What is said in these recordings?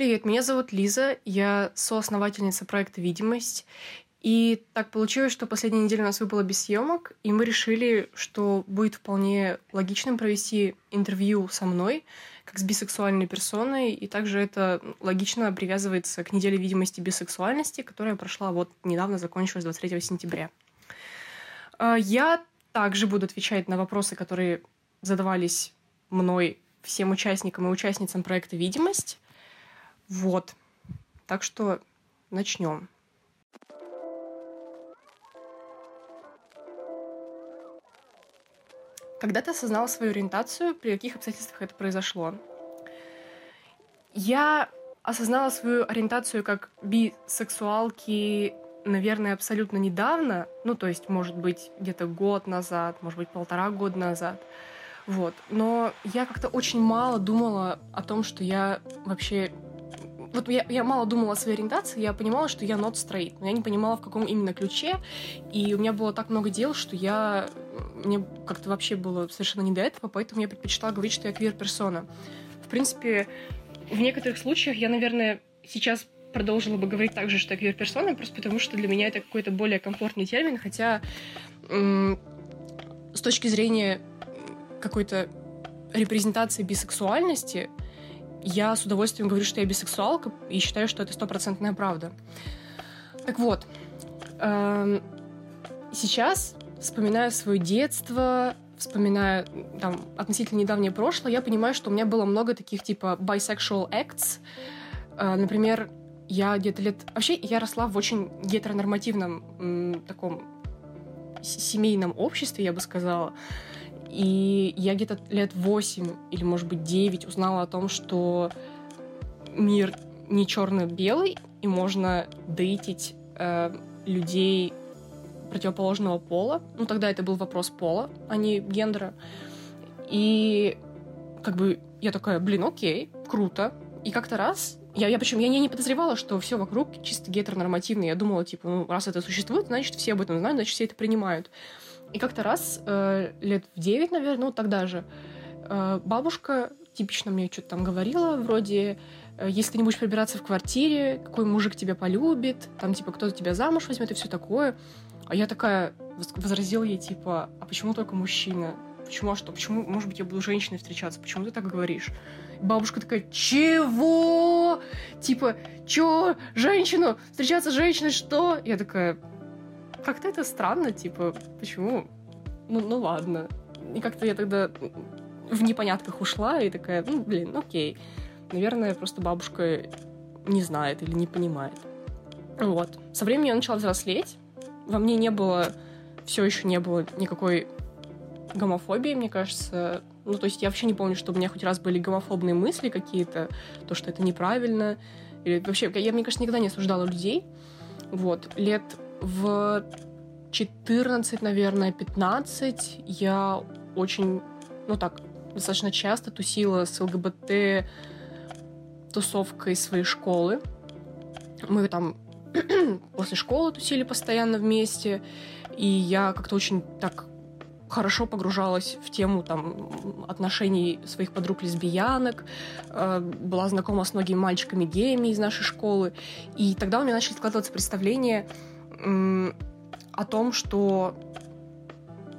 Привет, меня зовут Лиза, я соосновательница проекта «Видимость». И так получилось, что последняя неделя у нас выпала без съемок, и мы решили, что будет вполне логичным провести интервью со мной, как с бисексуальной персоной, и также это логично привязывается к неделе видимости бисексуальности, которая прошла вот недавно, закончилась 23 сентября. А, я также буду отвечать на вопросы, которые задавались мной всем участникам и участницам проекта «Видимость». Вот. Так что начнем. Когда ты осознала свою ориентацию, при каких обстоятельствах это произошло? Я осознала свою ориентацию как бисексуалки, наверное, абсолютно недавно. Ну, то есть, может быть, где-то год назад, может быть, полтора года назад. Вот. Но я как-то очень мало думала о том, что я вообще вот я, я мало думала о своей ориентации, я понимала, что я not straight, но я не понимала, в каком именно ключе, и у меня было так много дел, что я... Мне как-то вообще было совершенно не до этого, поэтому я предпочитала говорить, что я квир-персона. В принципе, в некоторых случаях я, наверное, сейчас продолжила бы говорить так же, что я квир-персона, просто потому что для меня это какой-то более комфортный термин, хотя с точки зрения какой-то репрезентации бисексуальности, я с удовольствием говорю, что я бисексуалка, и считаю, что это стопроцентная правда. Так вот, эм, сейчас, вспоминая свое детство, вспоминая там относительно недавнее прошлое, я понимаю, что у меня было много таких типа bisexual acts. Э, например, я где-то лет... Вообще, я росла в очень гетеронормативном таком семейном обществе, я бы сказала. И я где-то лет 8 или, может быть, 9 узнала о том, что мир не черно-белый, и можно дейтить э, людей противоположного пола. Ну, тогда это был вопрос пола, а не гендера. И как бы я такая, блин, окей, круто. И как-то раз я, я причем я не, не подозревала, что все вокруг чисто гетеронормативно. Я думала, типа, ну, раз это существует, значит, все об этом знают, значит, все это принимают. И как-то раз, э, лет в девять, наверное, ну тогда же, э, бабушка типично мне что-то там говорила, вроде, э, если ты не будешь прибираться в квартире, какой мужик тебя полюбит, там, типа, кто-то тебя замуж возьмет и все такое. А я такая возразила ей, типа, а почему только мужчина? Почему, а что? Почему, может быть, я буду женщиной встречаться? Почему ты так говоришь? Бабушка такая, чего? Типа, чё? Женщину? Встречаться с женщиной? Что? Я такая, как-то это странно, типа, почему? Ну, ну ладно. И как-то я тогда в непонятках ушла и такая, ну, блин, окей. Наверное, просто бабушка не знает или не понимает. Вот. Со временем я начала взрослеть. Во мне не было, все еще не было никакой гомофобии, мне кажется. Ну, то есть я вообще не помню, что у меня хоть раз были гомофобные мысли какие-то, то, что это неправильно. Или вообще, я, мне кажется, никогда не осуждала людей. Вот. Лет в 14, наверное, 15 я очень, ну так, достаточно часто тусила с ЛГБТ тусовкой своей школы. Мы там после школы тусили постоянно вместе, и я как-то очень так хорошо погружалась в тему там, отношений своих подруг-лесбиянок, э, была знакома с многими мальчиками-геями из нашей школы. И тогда у меня начали складываться представления о том, что,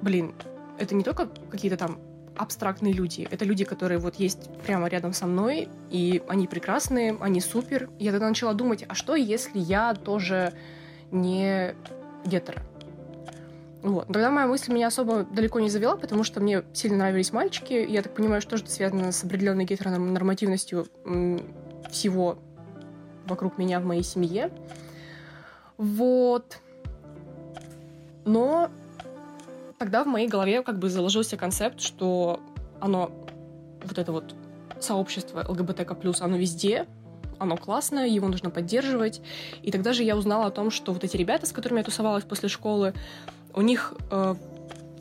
блин, это не только какие-то там абстрактные люди. Это люди, которые вот есть прямо рядом со мной, и они прекрасные, они супер. Я тогда начала думать, а что, если я тоже не гетеро? Вот. Тогда моя мысль меня особо далеко не завела, потому что мне сильно нравились мальчики. Я так понимаю, что это связано с определенной гетеронормативностью всего вокруг меня в моей семье. Вот. Но тогда в моей голове как бы заложился концепт, что оно, вот это вот сообщество ЛГБТК+, оно везде, оно классное, его нужно поддерживать. И тогда же я узнала о том, что вот эти ребята, с которыми я тусовалась после школы, у них э,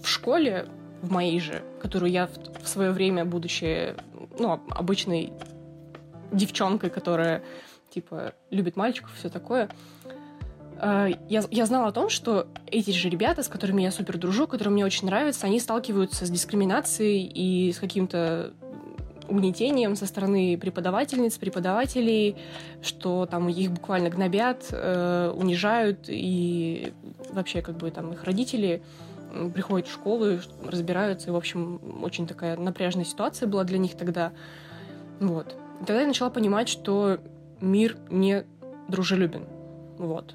в школе, в моей же, которую я в, в свое время, будучи ну, обычной девчонкой, которая типа любит мальчиков, все такое, Э, я, я знала о том, что эти же ребята, с которыми я супер дружу, которые мне очень нравятся, они сталкиваются с дискриминацией и с каким-то угнетением со стороны преподавательниц, преподавателей, что там их буквально гнобят, э, унижают, и вообще как бы там их родители приходят в школу, разбираются, и, в общем, очень такая напряженная ситуация была для них тогда. Вот. И тогда я начала понимать, что мир не дружелюбен. Вот.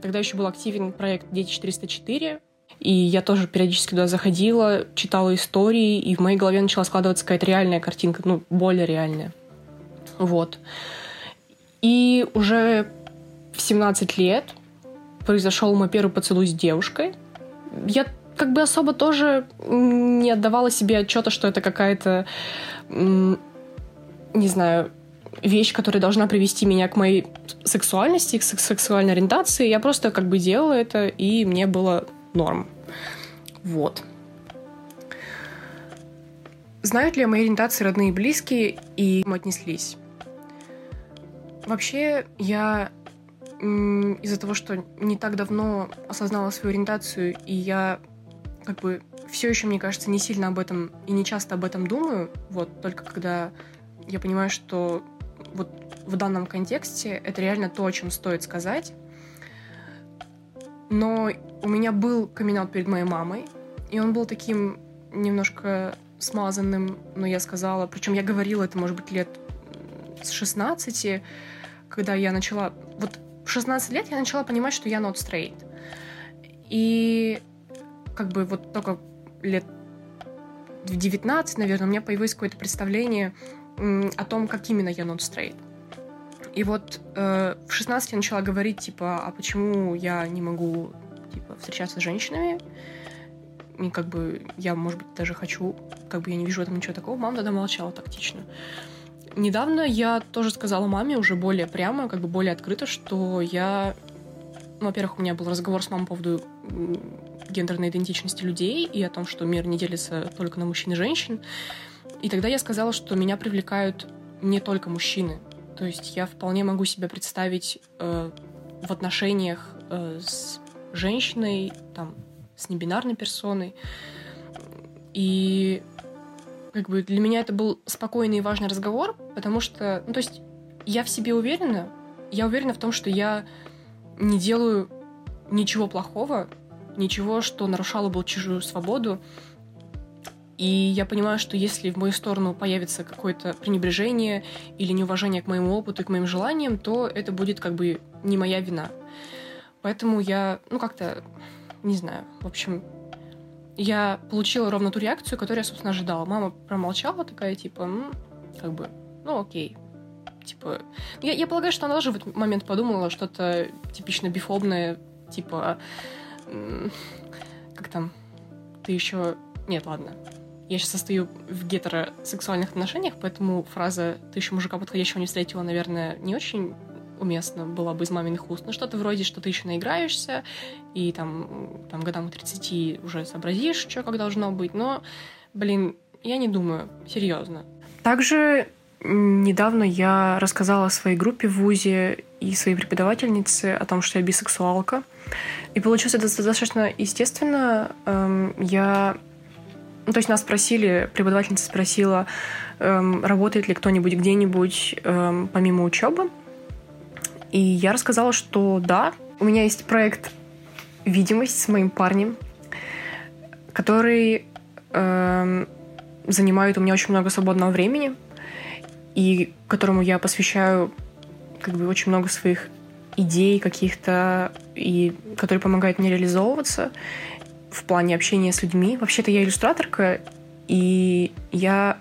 Тогда еще был активен проект «Дети 404», и я тоже периодически туда заходила, читала истории, и в моей голове начала складываться какая-то реальная картинка, ну, более реальная. Вот. И уже в 17 лет произошел мой первый поцелуй с девушкой. Я как бы особо тоже не отдавала себе отчета, что это какая-то, не знаю, вещь, которая должна привести меня к моей сексуальности, к сексуальной ориентации. Я просто как бы делала это, и мне было норм. Вот. Знают ли о моей ориентации родные и близкие, и им отнеслись? Вообще, я из-за того, что не так давно осознала свою ориентацию, и я как бы все еще, мне кажется, не сильно об этом и не часто об этом думаю, вот только когда я понимаю, что вот в данном контексте это реально то, о чем стоит сказать. Но у меня был камин перед моей мамой, и он был таким немножко смазанным, но я сказала, причем я говорила это, может быть, лет с 16, когда я начала... Вот в 16 лет я начала понимать, что я not straight. И как бы вот только лет в 19, наверное, у меня появилось какое-то представление о том, как именно я not straight. И вот э, в 16 я начала говорить, типа, а почему я не могу, типа, встречаться с женщинами? И как бы я, может быть, даже хочу, как бы я не вижу в этом ничего такого. Мама тогда молчала тактично. Недавно я тоже сказала маме уже более прямо, как бы более открыто, что я... Ну, во-первых, у меня был разговор с мамой по поводу гендерной идентичности людей и о том, что мир не делится только на мужчин и женщин. И тогда я сказала, что меня привлекают не только мужчины. То есть я вполне могу себе представить э, в отношениях э, с женщиной, там, с небинарной персоной. И как бы для меня это был спокойный и важный разговор, потому что, ну, то есть я в себе уверена, я уверена в том, что я не делаю ничего плохого, ничего, что нарушало бы чужую свободу, и я понимаю, что если в мою сторону появится какое-то пренебрежение или неуважение к моему опыту и к моим желаниям, то это будет как бы не моя вина. Поэтому я, ну, как-то, не знаю, в общем, я получила ровно ту реакцию, которую я, собственно, ожидала. Мама промолчала такая, типа, ну, как бы, ну, окей. Типа, я, я полагаю, что она тоже в этот момент подумала что-то типично бифобное, типа, как там, ты еще... Нет, ладно, я сейчас состою в гетеросексуальных отношениях, поэтому фраза «ты еще мужика подходящего не встретила», наверное, не очень уместно была бы из маминых уст. Ну, что-то вроде, что ты еще наиграешься, и там, там годам к 30 уже сообразишь, что как должно быть. Но, блин, я не думаю, серьезно. Также недавно я рассказала о своей группе в ВУЗе и своей преподавательнице о том, что я бисексуалка. И получилось это достаточно естественно. Эм, я ну, то есть нас спросили, преподавательница спросила, эм, работает ли кто-нибудь где-нибудь эм, помимо учебы. И я рассказала, что да, у меня есть проект «Видимость» с моим парнем, который эм, занимает у меня очень много свободного времени и которому я посвящаю как бы очень много своих идей каких-то, и который помогает мне реализовываться в плане общения с людьми. Вообще-то я иллюстраторка, и я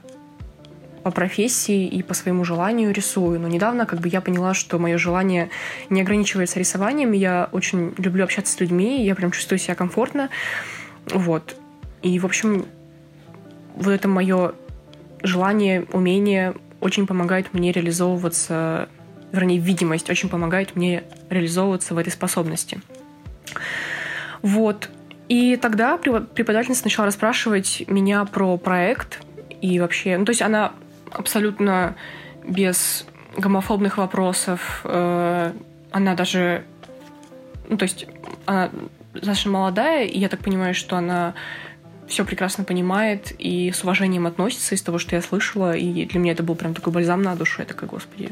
по профессии и по своему желанию рисую. Но недавно как бы я поняла, что мое желание не ограничивается рисованием. Я очень люблю общаться с людьми, я прям чувствую себя комфортно. Вот. И, в общем, вот это мое желание, умение очень помогает мне реализовываться, вернее, видимость очень помогает мне реализовываться в этой способности. Вот. И тогда преподавательница начала расспрашивать меня про проект и вообще... Ну, то есть она абсолютно без гомофобных вопросов. Э, она даже... Ну, то есть она достаточно молодая, и я так понимаю, что она все прекрасно понимает и с уважением относится из того, что я слышала. И для меня это был прям такой бальзам на душу. Я такая, господи,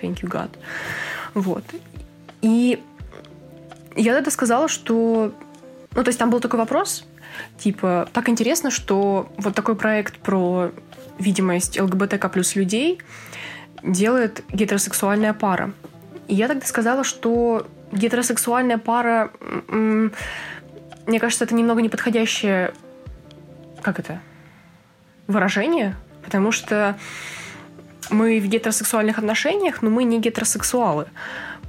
thank you, God. Вот. И я тогда сказала, что... Ну, то есть там был такой вопрос, типа, так интересно, что вот такой проект про видимость ЛГБТК плюс людей делает гетеросексуальная пара. И я тогда сказала, что гетеросексуальная пара, мне кажется, это немного неподходящее, как это, выражение, потому что мы в гетеросексуальных отношениях, но мы не гетеросексуалы.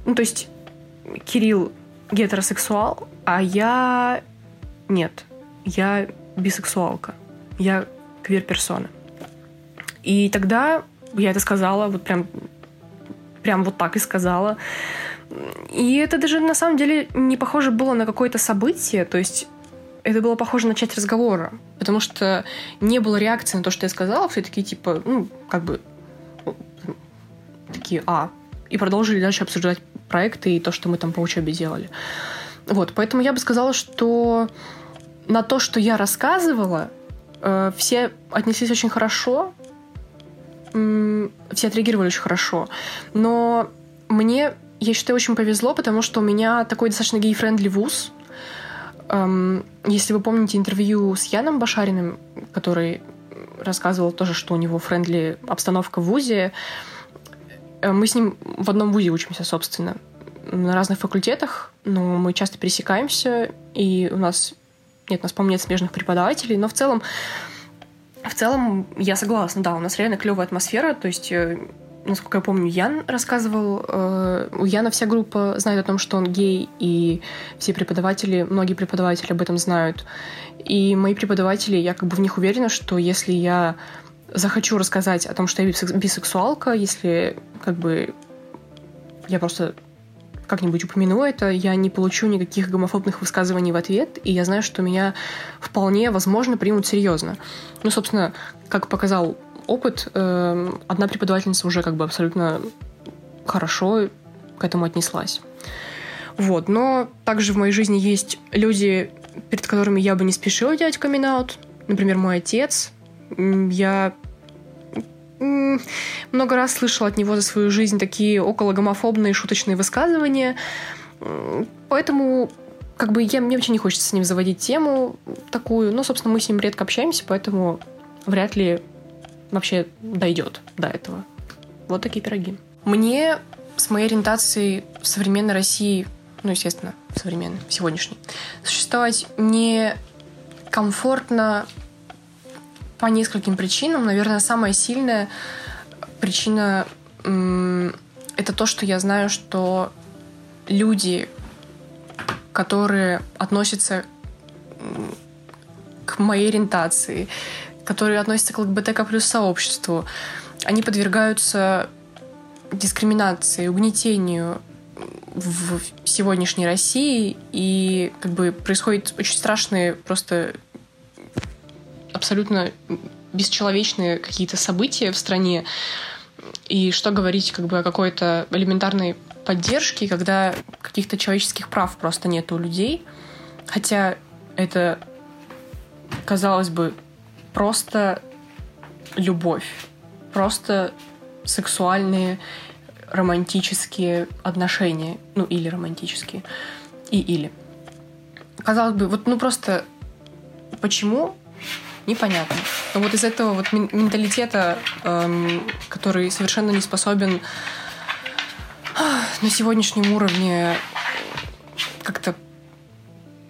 Ну, то есть Кирилл гетеросексуал, а я нет. Я бисексуалка. Я квир-персона. И тогда я это сказала, вот прям, прям вот так и сказала. И это даже на самом деле не похоже было на какое-то событие, то есть это было похоже на часть разговора, потому что не было реакции на то, что я сказала, все такие типа, ну, как бы такие, а, и продолжили дальше обсуждать проекты и то, что мы там по учебе делали. Вот, поэтому я бы сказала, что на то, что я рассказывала, э, все отнеслись очень хорошо, все отреагировали очень хорошо. Но мне, я считаю, очень повезло, потому что у меня такой достаточно gay-friendly вуз. Эм, если вы помните интервью с Яном Башариным, который рассказывал тоже, что у него френдли обстановка в ВУЗе, э, мы с ним в одном ВУЗе учимся, собственно, на разных факультетах, но мы часто пересекаемся, и у нас нет, у нас, по-моему, нет смежных преподавателей, но в целом в целом, я согласна, да, у нас реально клевая атмосфера, то есть э, насколько я помню, Ян рассказывал, э, у Яна вся группа знает о том, что он гей, и все преподаватели, многие преподаватели об этом знают. И мои преподаватели, я как бы в них уверена, что если я захочу рассказать о том, что я бисексуалка, если как бы я просто как-нибудь упомяну это, я не получу никаких гомофобных высказываний в ответ, и я знаю, что меня вполне возможно примут серьезно. Ну, собственно, как показал опыт, э, одна преподавательница уже как бы абсолютно хорошо к этому отнеслась. Вот. Но также в моей жизни есть люди, перед которыми я бы не спешила делать камин. Например, мой отец. Я много раз слышала от него за свою жизнь такие около гомофобные шуточные высказывания. Поэтому как бы я, мне вообще не хочется с ним заводить тему такую. Но, собственно, мы с ним редко общаемся, поэтому вряд ли вообще дойдет до этого. Вот такие пироги. Мне с моей ориентацией в современной России, ну, естественно, современной, сегодняшней, существовать не комфортно по нескольким причинам. Наверное, самая сильная причина — это то, что я знаю, что люди, которые относятся к моей ориентации, которые относятся к ЛГБТК плюс сообществу, они подвергаются дискриминации, угнетению в сегодняшней России, и как бы происходят очень страшные просто абсолютно бесчеловечные какие-то события в стране, и что говорить как бы о какой-то элементарной поддержке, когда каких-то человеческих прав просто нет у людей. Хотя это, казалось бы, просто любовь, просто сексуальные романтические отношения, ну или романтические, и или. Казалось бы, вот ну просто почему непонятно. Но вот из этого вот менталитета, эм, который совершенно не способен на сегодняшнем уровне как-то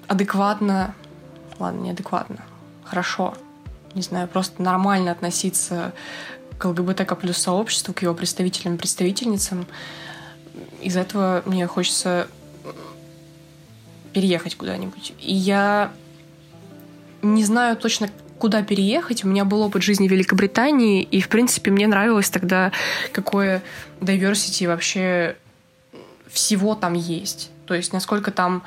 адекватно, ладно, неадекватно, хорошо, не знаю, просто нормально относиться к ЛГБТК плюс сообществу, к его представителям и представительницам. Из этого мне хочется переехать куда-нибудь. И я не знаю точно, куда переехать. У меня был опыт жизни в Великобритании, и, в принципе, мне нравилось тогда, какое diversity вообще всего там есть. То есть, насколько там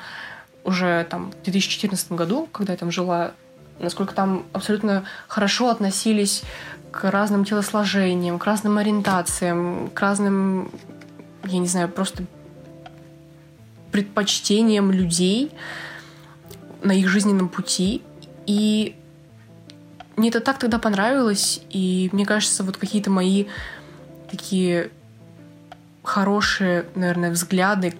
уже там, в 2014 году, когда я там жила, насколько там абсолютно хорошо относились к разным телосложениям, к разным ориентациям, к разным, я не знаю, просто предпочтениям людей на их жизненном пути. И мне это так тогда понравилось, и мне кажется, вот какие-то мои такие хорошие, наверное, взгляды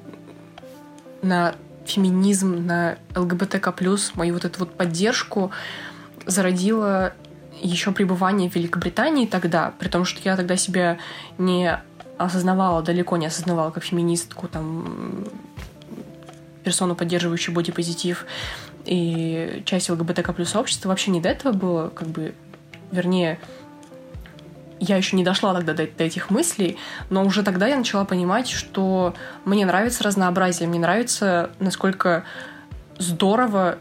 на феминизм, на ЛГБТК+, мою вот эту вот поддержку зародила еще пребывание в Великобритании тогда, при том, что я тогда себя не осознавала, далеко не осознавала как феминистку, там, персону, поддерживающую бодипозитив и часть ЛГБТК плюс сообщества. Вообще не до этого было, как бы, вернее, я еще не дошла тогда до, до этих мыслей, но уже тогда я начала понимать, что мне нравится разнообразие, мне нравится, насколько здорово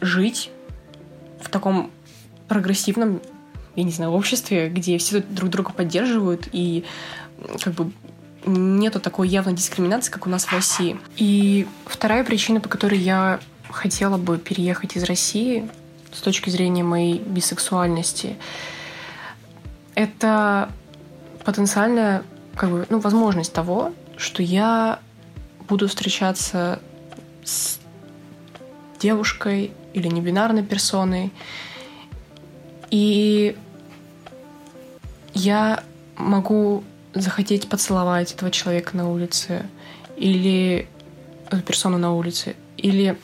жить в таком прогрессивном, я не знаю, обществе, где все друг друга поддерживают и как бы нету такой явной дискриминации, как у нас в России. И вторая причина, по которой я хотела бы переехать из России с точки зрения моей бисексуальности, это потенциальная как бы, ну, возможность того, что я буду встречаться с девушкой или небинарной персоной, и я могу захотеть поцеловать этого человека на улице или эту персону на улице, или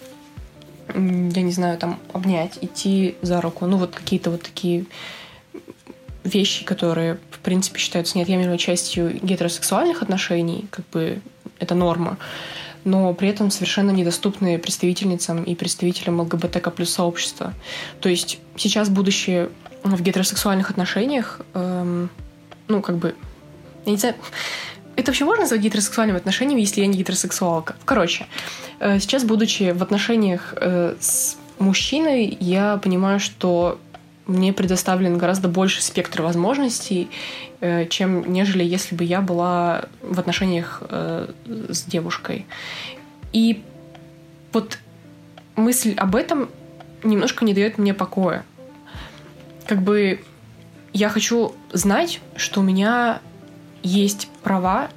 я не знаю, там обнять, идти за руку, ну вот какие-то вот такие вещи, которые, в принципе, считаются неотъемлемой частью гетеросексуальных отношений, как бы это норма, но при этом совершенно недоступны представительницам и представителям ЛГБТК плюс сообщества. То есть сейчас будущее в гетеросексуальных отношениях, эм, ну, как бы, я не знаю, это вообще можно назвать гетеросексуальными отношениями, если я не гетеросексуалка? Короче, э, сейчас, будучи в отношениях э, с мужчиной, я понимаю, что мне предоставлен гораздо больше спектр возможностей, э, чем нежели если бы я была в отношениях с девушкой. И вот мысль об этом немножко не дает мне покоя. Как бы я хочу знать, что у меня есть права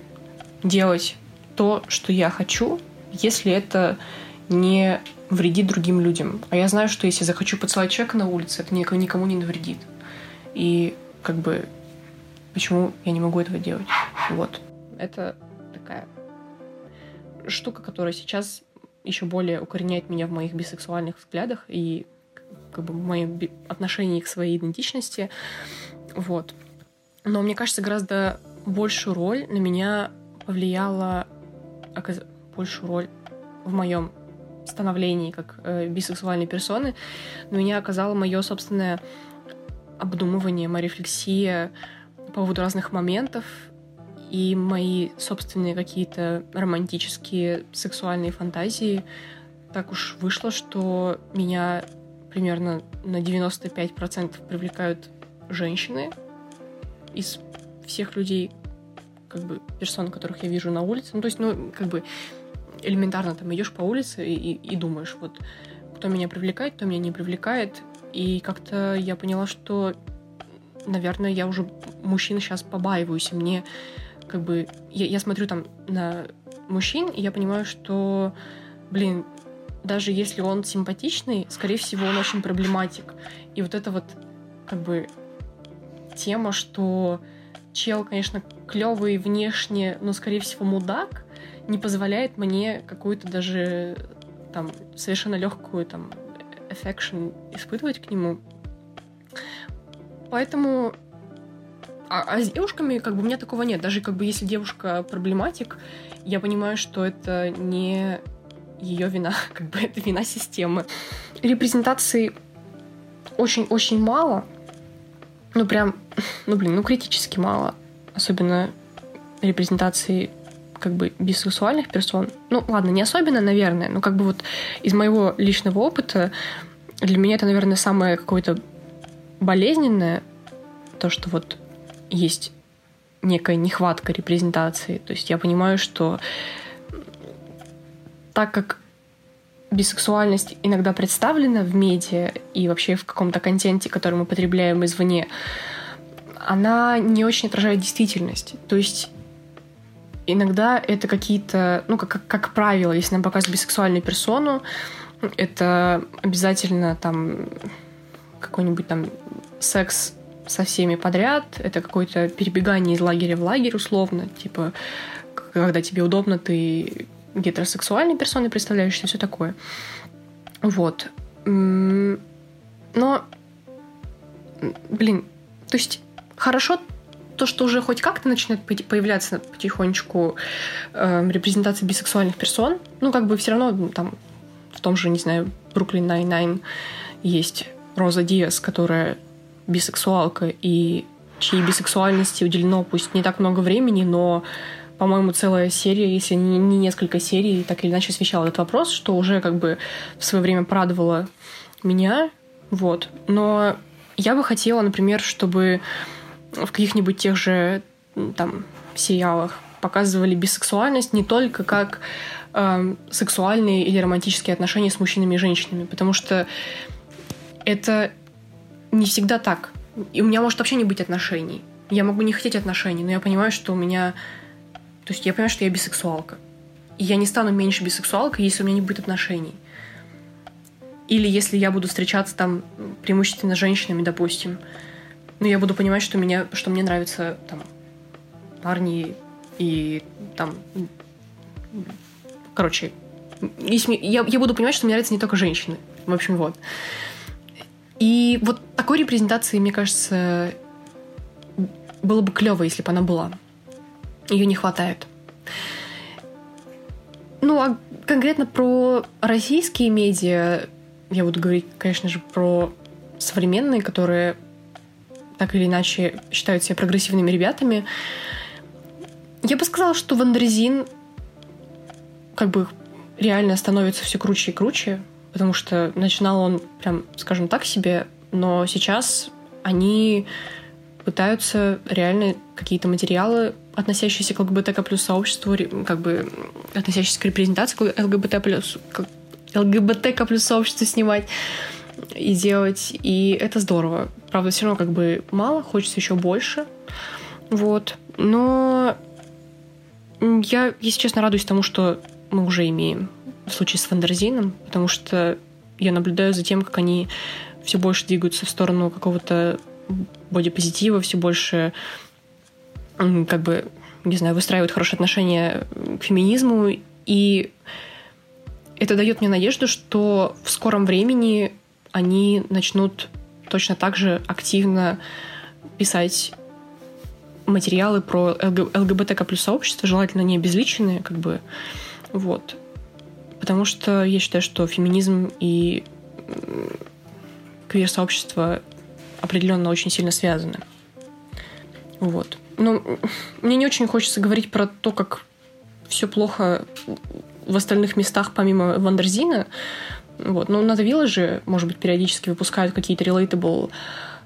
делать то, что я хочу, если это не вредит другим людям. А я знаю, что если захочу поцеловать человека на улице, это никому не навредит. И как бы почему я не могу этого делать? Вот. Это такая штука, которая сейчас еще более укореняет меня в моих бисексуальных взглядах и как бы в моем отношении к своей идентичности. Вот. Но мне кажется, гораздо большую роль на меня повлияла оказ... большую роль в моем становлении как э, бисексуальной персоны на меня оказало мое собственное обдумывание, моя рефлексия по поводу разных моментов и мои собственные какие-то романтические сексуальные фантазии. Так уж вышло, что меня примерно на 95% привлекают женщины из всех людей, как бы персон, которых я вижу на улице. Ну, то есть, ну, как бы элементарно там идешь по улице и, и, и думаешь, вот кто меня привлекает, кто меня не привлекает. И как-то я поняла, что, наверное, я уже мужчин сейчас побаиваюсь, и мне как бы... Я, я смотрю там на мужчин, и я понимаю, что, блин, даже если он симпатичный, скорее всего, он очень проблематик. И вот это вот как бы тема, что чел, конечно, клевый внешне, но, скорее всего, мудак, не позволяет мне какую-то даже там совершенно легкую там affection испытывать к нему. Поэтому а, а с девушками как бы у меня такого нет. Даже как бы если девушка проблематик, я понимаю, что это не ее вина, как бы это вина системы. Репрезентации очень-очень мало. Ну прям, ну блин, ну критически мало. Особенно репрезентации как бы бисексуальных персон. Ну, ладно, не особенно, наверное, но как бы вот из моего личного опыта для меня это, наверное, самое какое-то болезненное, то, что вот есть некая нехватка репрезентации. То есть я понимаю, что так как бисексуальность иногда представлена в медиа и вообще в каком-то контенте, который мы потребляем извне, она не очень отражает действительность. То есть иногда это какие-то, ну, как, как правило, если нам показывают бисексуальную персону, это обязательно там какой-нибудь там секс со всеми подряд, это какое-то перебегание из лагеря в лагерь условно, типа когда тебе удобно, ты гетеросексуальной персоной представляешься, все такое. Вот. Но, блин, то есть хорошо то, что уже хоть как-то начинает появляться потихонечку э, репрезентация бисексуальных персон, ну, как бы все равно там в том же, не знаю, Brooklyn Nine-Nine есть Роза Диас, которая бисексуалка, и чьей бисексуальности уделено пусть не так много времени, но по-моему, целая серия, если не, не несколько серий, так или иначе освещала этот вопрос, что уже как бы в свое время порадовало меня. Вот. Но я бы хотела, например, чтобы в каких-нибудь тех же там сериалах показывали бисексуальность не только как э, сексуальные или романтические отношения с мужчинами и женщинами, потому что это не всегда так. И у меня может вообще не быть отношений. Я могу не хотеть отношений, но я понимаю, что у меня то есть я понимаю, что я бисексуалка. И я не стану меньше бисексуалкой, если у меня не будет отношений. Или если я буду встречаться там преимущественно с женщинами, допустим. Но я буду понимать, что, меня, что мне нравятся там парни и там... Короче, если, я, я буду понимать, что мне нравятся не только женщины. В общем, вот. И вот такой репрезентации, мне кажется, было бы клево, если бы она была. Ее не хватает. Ну, а конкретно про российские медиа я буду говорить, конечно же, про современные, которые так или иначе считают себя прогрессивными ребятами. Я бы сказала, что Wonderzine как бы реально становится все круче и круче, потому что начинал он прям, скажем так, себе, но сейчас они пытаются реально какие-то материалы, относящиеся к ЛГБТК плюс сообществу, как бы относящиеся к репрезентации ЛГБТ плюс ЛГБТК плюс сообществу снимать и делать. И это здорово. Правда, все равно как бы мало, хочется еще больше. Вот. Но я, если честно, радуюсь тому, что мы уже имеем в случае с Фандерзином, потому что я наблюдаю за тем, как они все больше двигаются в сторону какого-то бодипозитива, все больше как бы, не знаю, выстраивают хорошие отношения к феминизму. И это дает мне надежду, что в скором времени они начнут точно так же активно писать материалы про ЛГБТК плюс сообщество, желательно не обезличенные, как бы, вот. Потому что я считаю, что феминизм и квир-сообщество определенно очень сильно связаны. Вот. Ну, мне не очень хочется говорить про то, как все плохо в остальных местах, помимо Вандерзина. Вот. Но на The же, может быть, периодически выпускают какие-то relatable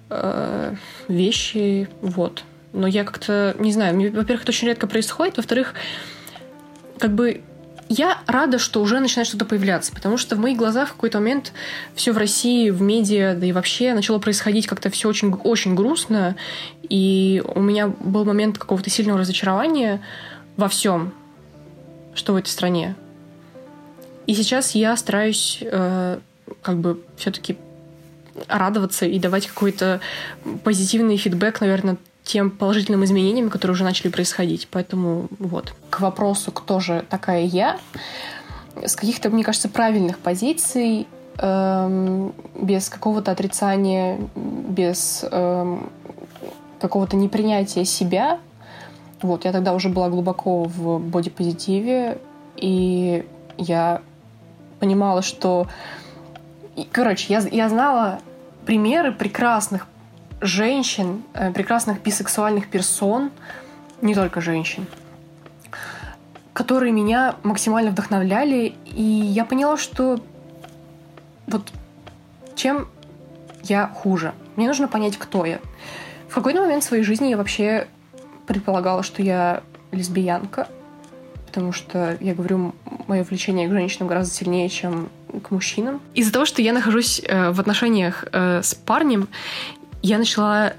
э, вещи. Вот. Но я как-то, не знаю, во-первых, это очень редко происходит. Во-вторых, как бы я рада, что уже начинает что-то появляться, потому что в моих глазах в какой-то момент все в России, в медиа, да и вообще начало происходить как-то все очень, очень грустно, и у меня был момент какого-то сильного разочарования во всем, что в этой стране. И сейчас я стараюсь э, как бы все-таки радоваться и давать какой-то позитивный фидбэк, наверное, тем положительным изменениям, которые уже начали происходить. Поэтому вот. К вопросу, кто же такая я, с каких-то, мне кажется, правильных позиций, эм, без какого-то отрицания, без эм, какого-то непринятия себя. Вот, я тогда уже была глубоко в бодипозитиве, и я понимала, что... Короче, я, я знала примеры прекрасных женщин, э, прекрасных бисексуальных персон, не только женщин, которые меня максимально вдохновляли. И я поняла, что вот чем я хуже. Мне нужно понять, кто я. В какой-то момент в своей жизни я вообще предполагала, что я лесбиянка, потому что, я говорю, мое влечение к женщинам гораздо сильнее, чем к мужчинам. Из-за того, что я нахожусь э, в отношениях э, с парнем, я начала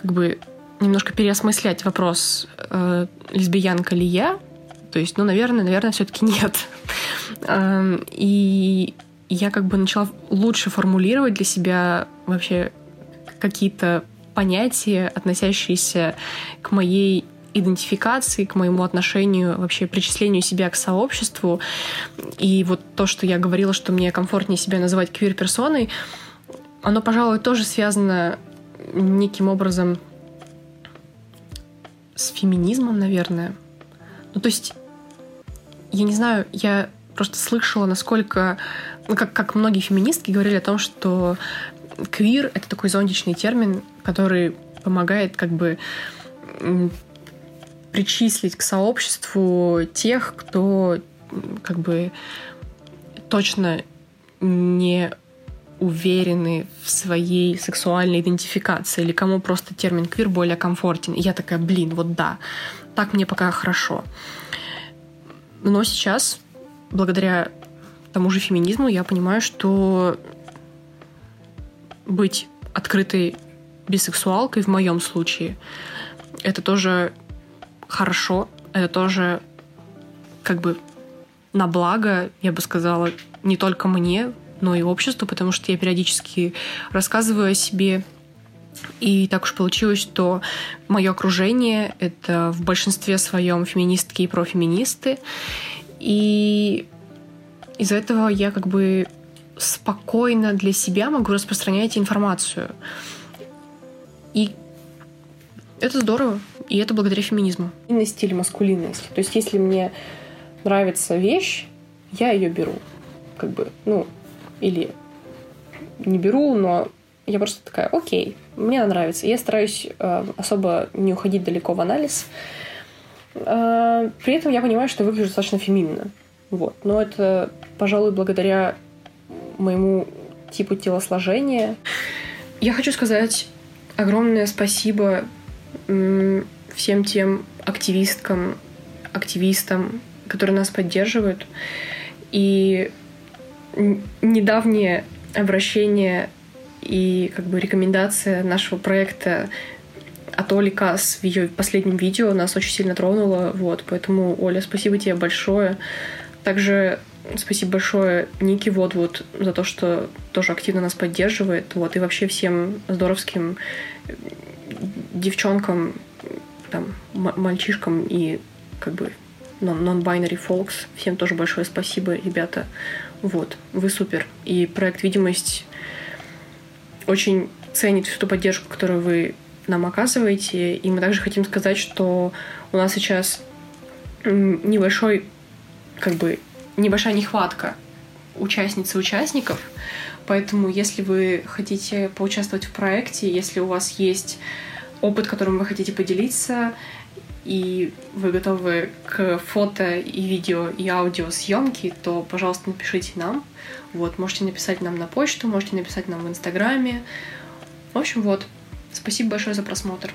как бы немножко переосмыслять вопрос, э, лесбиянка ли я. То есть, ну, наверное, наверное, все-таки нет. Эм, и я как бы начала лучше формулировать для себя вообще какие-то понятия, относящиеся к моей идентификации, к моему отношению, вообще причислению себя к сообществу. И вот то, что я говорила, что мне комфортнее себя называть квир-персоной, оно, пожалуй, тоже связано неким образом с феминизмом, наверное. Ну, то есть, я не знаю, я просто слышала, насколько, ну, как, как многие феминистки говорили о том, что квир — это такой зондичный термин, который помогает как бы причислить к сообществу тех, кто как бы точно не уверены в своей сексуальной идентификации, или кому просто термин квир более комфортен. И я такая, блин, вот да, так мне пока хорошо. Но сейчас, благодаря тому же феминизму, я понимаю, что быть открытой бисексуалкой в моем случае это тоже хорошо, это тоже как бы на благо, я бы сказала, не только мне, но и обществу, потому что я периодически рассказываю о себе. И так уж получилось, что мое окружение — это в большинстве своем феминистки и профеминисты. И из-за этого я как бы спокойно для себя могу распространять информацию. И это здорово. И это благодаря феминизму. И стиль маскулинности. То есть, если мне нравится вещь, я ее беру. Как бы, ну, или не беру, но я просто такая, окей, мне нравится. Я стараюсь э, особо не уходить далеко в анализ. Э, при этом я понимаю, что выгляжу достаточно феминно. Вот. Но это, пожалуй, благодаря моему типу телосложения. Я хочу сказать огромное спасибо всем тем активисткам, активистам, которые нас поддерживают. И недавнее обращение и как бы рекомендация нашего проекта от Оли Касс в ее последнем видео нас очень сильно тронуло. Вот, поэтому, Оля, спасибо тебе большое. Также спасибо большое Нике Водвуд за то, что тоже активно нас поддерживает. Вот, и вообще всем здоровским девчонкам, там, мальчишкам и как бы non-binary folks. Всем тоже большое спасибо, ребята. Вот, вы супер. И проект «Видимость» очень ценит всю ту поддержку, которую вы нам оказываете. И мы также хотим сказать, что у нас сейчас небольшой, как бы, небольшая нехватка участниц и участников. Поэтому, если вы хотите поучаствовать в проекте, если у вас есть опыт, которым вы хотите поделиться, и вы готовы к фото и видео и аудио съемке, то, пожалуйста, напишите нам. Вот, можете написать нам на почту, можете написать нам в Инстаграме. В общем, вот. Спасибо большое за просмотр.